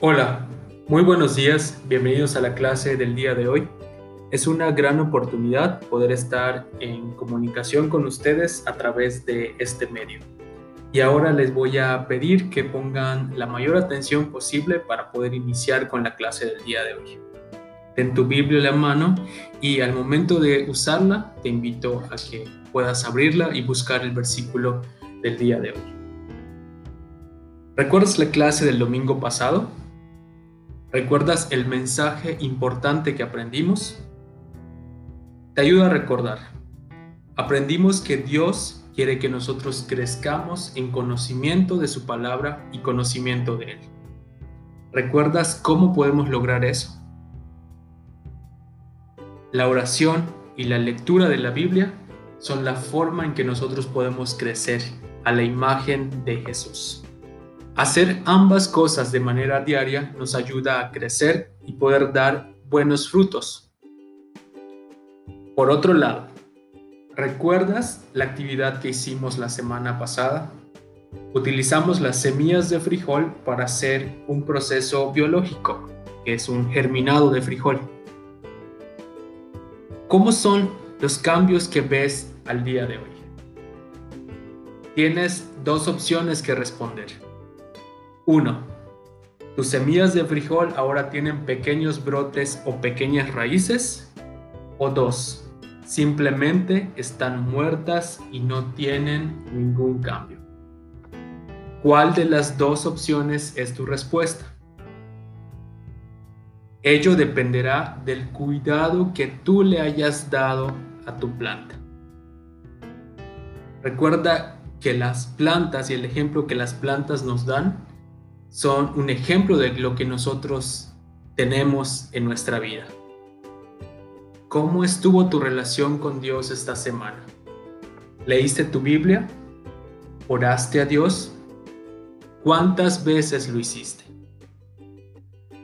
Hola, muy buenos días, bienvenidos a la clase del día de hoy. Es una gran oportunidad poder estar en comunicación con ustedes a través de este medio. Y ahora les voy a pedir que pongan la mayor atención posible para poder iniciar con la clase del día de hoy. Ten tu Biblia en la mano y al momento de usarla te invito a que puedas abrirla y buscar el versículo del día de hoy. ¿Recuerdas la clase del domingo pasado? ¿Recuerdas el mensaje importante que aprendimos? Te ayuda a recordar. Aprendimos que Dios quiere que nosotros crezcamos en conocimiento de su palabra y conocimiento de Él. ¿Recuerdas cómo podemos lograr eso? La oración y la lectura de la Biblia son la forma en que nosotros podemos crecer a la imagen de Jesús. Hacer ambas cosas de manera diaria nos ayuda a crecer y poder dar buenos frutos. Por otro lado, ¿recuerdas la actividad que hicimos la semana pasada? Utilizamos las semillas de frijol para hacer un proceso biológico, que es un germinado de frijol. ¿Cómo son los cambios que ves al día de hoy? Tienes dos opciones que responder 1. Tus semillas de frijol ahora tienen pequeños brotes o pequeñas raíces. O 2. Simplemente están muertas y no tienen ningún cambio. ¿Cuál de las dos opciones es tu respuesta? Ello dependerá del cuidado que tú le hayas dado a tu planta. Recuerda que las plantas y el ejemplo que las plantas nos dan son un ejemplo de lo que nosotros tenemos en nuestra vida. ¿Cómo estuvo tu relación con Dios esta semana? ¿Leíste tu Biblia? ¿Oraste a Dios? ¿Cuántas veces lo hiciste?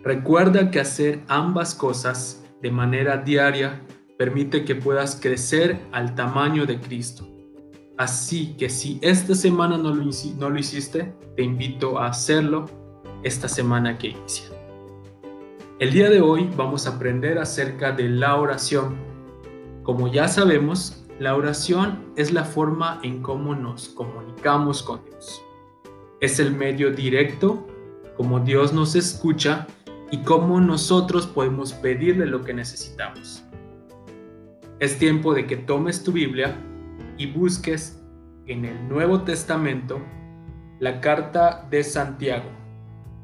Recuerda que hacer ambas cosas de manera diaria permite que puedas crecer al tamaño de Cristo. Así que si esta semana no lo, no lo hiciste, te invito a hacerlo esta semana que inicia. El día de hoy vamos a aprender acerca de la oración. Como ya sabemos, la oración es la forma en cómo nos comunicamos con Dios. Es el medio directo, como Dios nos escucha y cómo nosotros podemos pedirle lo que necesitamos. Es tiempo de que tomes tu Biblia y busques en el Nuevo Testamento la carta de Santiago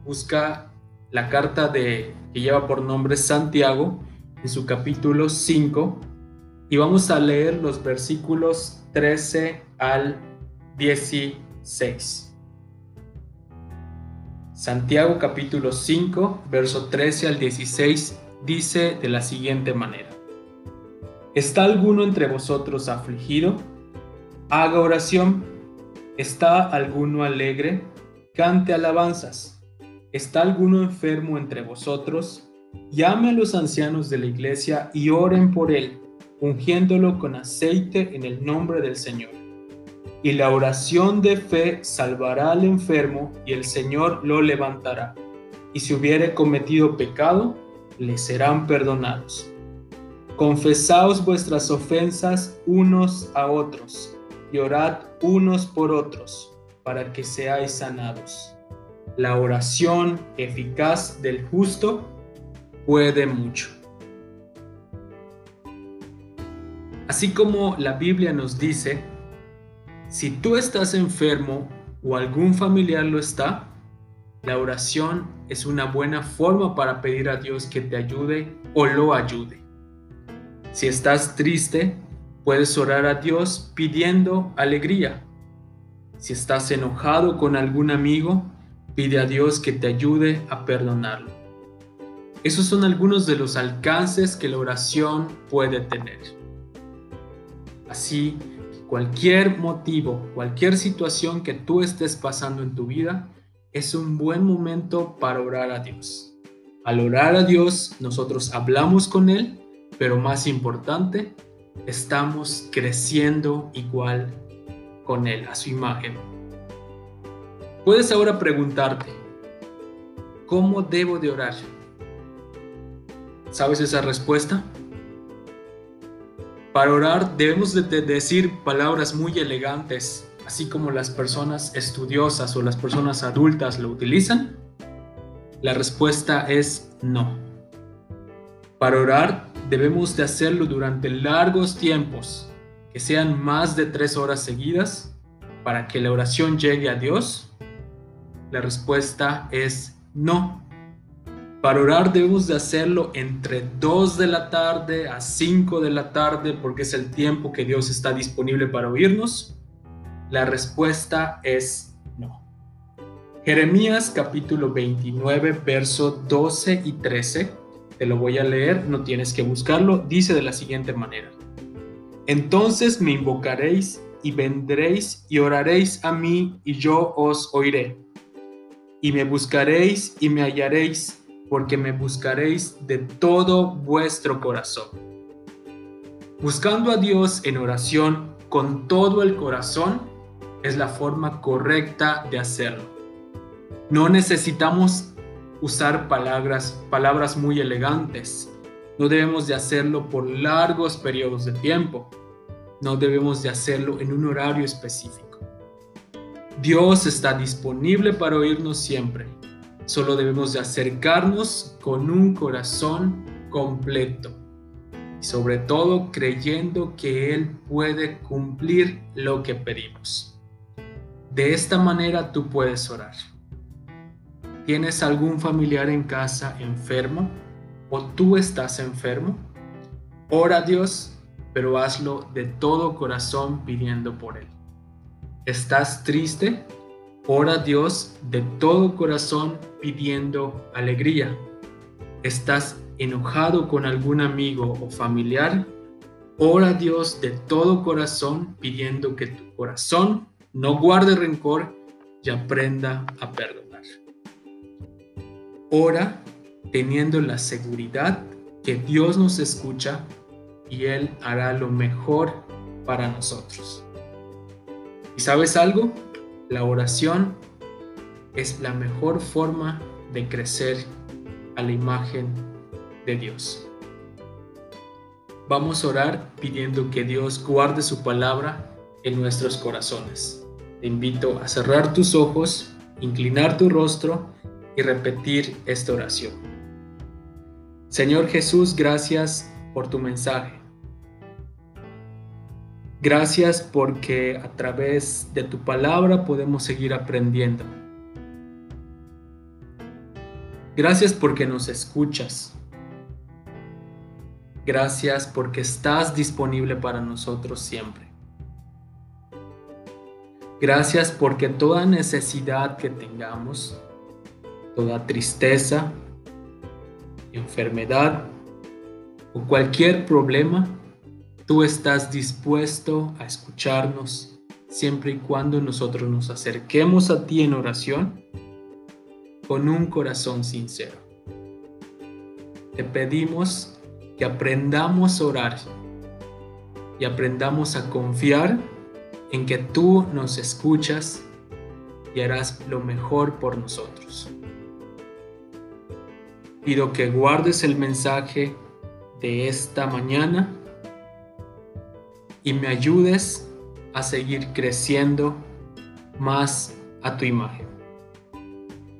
busca la carta de, que lleva por nombre Santiago en su capítulo 5 y vamos a leer los versículos 13 al 16. Santiago capítulo 5, verso 13 al 16 dice de la siguiente manera. ¿Está alguno entre vosotros afligido? Haga oración. ¿Está alguno alegre? Cante alabanzas. ¿Está alguno enfermo entre vosotros? Llame a los ancianos de la iglesia y oren por él, ungiéndolo con aceite en el nombre del Señor. Y la oración de fe salvará al enfermo y el Señor lo levantará. Y si hubiere cometido pecado, le serán perdonados. Confesaos vuestras ofensas unos a otros y orad unos por otros, para que seáis sanados la oración eficaz del justo puede mucho. Así como la Biblia nos dice, si tú estás enfermo o algún familiar lo está, la oración es una buena forma para pedir a Dios que te ayude o lo ayude. Si estás triste, puedes orar a Dios pidiendo alegría. Si estás enojado con algún amigo, Pide a Dios que te ayude a perdonarlo. Esos son algunos de los alcances que la oración puede tener. Así, cualquier motivo, cualquier situación que tú estés pasando en tu vida, es un buen momento para orar a Dios. Al orar a Dios, nosotros hablamos con Él, pero más importante, estamos creciendo igual con Él, a su imagen. Puedes ahora preguntarte, ¿cómo debo de orar? ¿Sabes esa respuesta? Para orar debemos de decir palabras muy elegantes, así como las personas estudiosas o las personas adultas lo utilizan. La respuesta es no. Para orar debemos de hacerlo durante largos tiempos, que sean más de tres horas seguidas, para que la oración llegue a Dios. La respuesta es no. Para orar debemos de hacerlo entre 2 de la tarde a 5 de la tarde porque es el tiempo que Dios está disponible para oírnos. La respuesta es no. Jeremías capítulo 29, verso 12 y 13. Te lo voy a leer, no tienes que buscarlo. Dice de la siguiente manera. Entonces me invocaréis y vendréis y oraréis a mí y yo os oiré. Y me buscaréis y me hallaréis porque me buscaréis de todo vuestro corazón. Buscando a Dios en oración con todo el corazón es la forma correcta de hacerlo. No necesitamos usar palabras, palabras muy elegantes. No debemos de hacerlo por largos periodos de tiempo. No debemos de hacerlo en un horario específico. Dios está disponible para oírnos siempre Solo debemos de acercarnos con un corazón completo y sobre todo creyendo que Él puede cumplir lo que pedimos. De esta manera tú puedes orar. ¿Tienes algún familiar en casa enfermo o tú estás enfermo? Ora a Dios, pero hazlo de todo corazón pidiendo por Él. ¿Estás triste? Ora a Dios de todo corazón pidiendo alegría. ¿Estás enojado con algún amigo o familiar? Ora a Dios de todo corazón pidiendo que tu corazón no guarde rencor y aprenda a perdonar. Ora teniendo la seguridad que Dios nos escucha y Él hará lo mejor para nosotros. ¿Y sabes algo? La oración es la mejor forma de crecer a la imagen de Dios. Vamos a orar pidiendo que Dios guarde su palabra en nuestros corazones. Te invito a cerrar tus ojos, inclinar tu rostro y repetir esta oración. Señor Jesús, gracias por tu mensaje. Gracias porque a través de tu palabra podemos seguir aprendiendo. Gracias porque nos escuchas. Gracias porque estás disponible para nosotros siempre. Gracias porque toda necesidad que tengamos, toda tristeza, enfermedad o cualquier problema, Tú estás dispuesto a escucharnos siempre y cuando nosotros nos acerquemos a ti en oración con un corazón sincero. Te pedimos que aprendamos a orar y aprendamos a confiar en que tú nos escuchas y harás lo mejor por nosotros. Pido que guardes el mensaje de esta mañana y me ayudes a seguir creciendo más a tu imagen.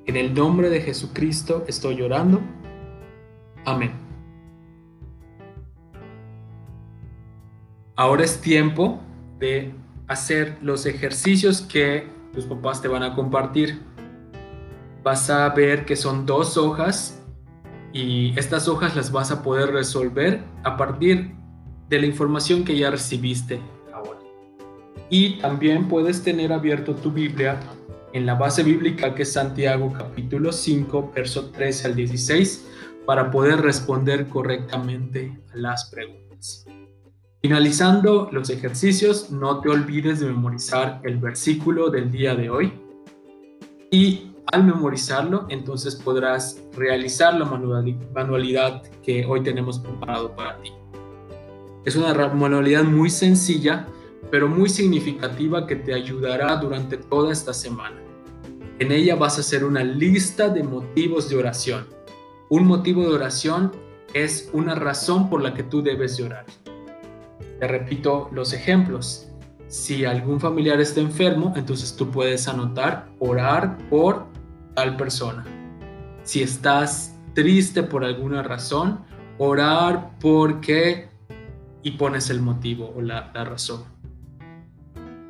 En el nombre de Jesucristo estoy llorando. Amén. Ahora es tiempo de hacer los ejercicios que tus papás te van a compartir. Vas a ver que son dos hojas y estas hojas las vas a poder resolver a partir de la información que ya recibiste ahora. Y también puedes tener abierto tu Biblia en la base bíblica que es Santiago capítulo 5, verso 13 al 16, para poder responder correctamente a las preguntas. Finalizando los ejercicios, no te olvides de memorizar el versículo del día de hoy y al memorizarlo, entonces podrás realizar la manualidad que hoy tenemos preparado para ti. Es una manualidad muy sencilla, pero muy significativa que te ayudará durante toda esta semana. En ella vas a hacer una lista de motivos de oración. Un motivo de oración es una razón por la que tú debes llorar. Te repito los ejemplos. Si algún familiar está enfermo, entonces tú puedes anotar orar por tal persona. Si estás triste por alguna razón, orar porque y pones el motivo o la, razón.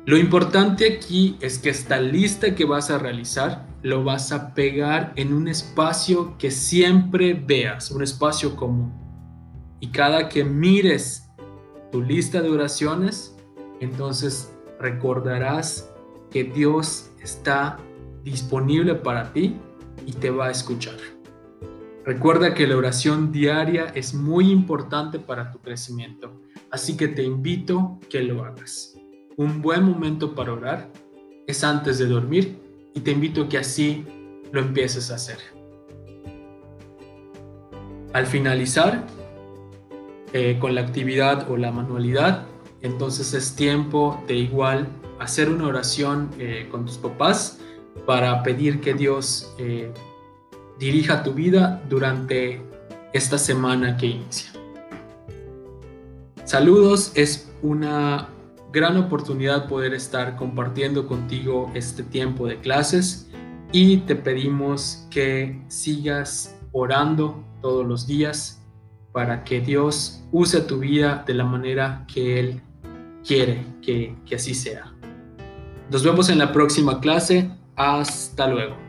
Lo importante aquí es que esta lista que vas a realizar lo vas a pegar en un espacio que siempre veas, un espacio común. Y cada que mires tu lista de oraciones, entonces recordarás que Dios está disponible para ti y te va a escuchar. Recuerda que la oración diaria es muy importante para tu crecimiento, así que te invito que lo hagas. Un buen momento para orar es antes de dormir y te invito que así lo empieces a hacer. Al finalizar eh, con la actividad o la manualidad, entonces es tiempo de igual hacer una oración eh, con tus papás para pedir que Dios eh, dirija tu vida durante esta semana que inicia. Saludos, es una gran oportunidad poder estar compartiendo contigo este tiempo de clases y te pedimos que sigas orando todos los días para que Dios use tu vida de la manera que Él quiere que, que así sea. Nos vemos en la próxima clase. Hasta luego.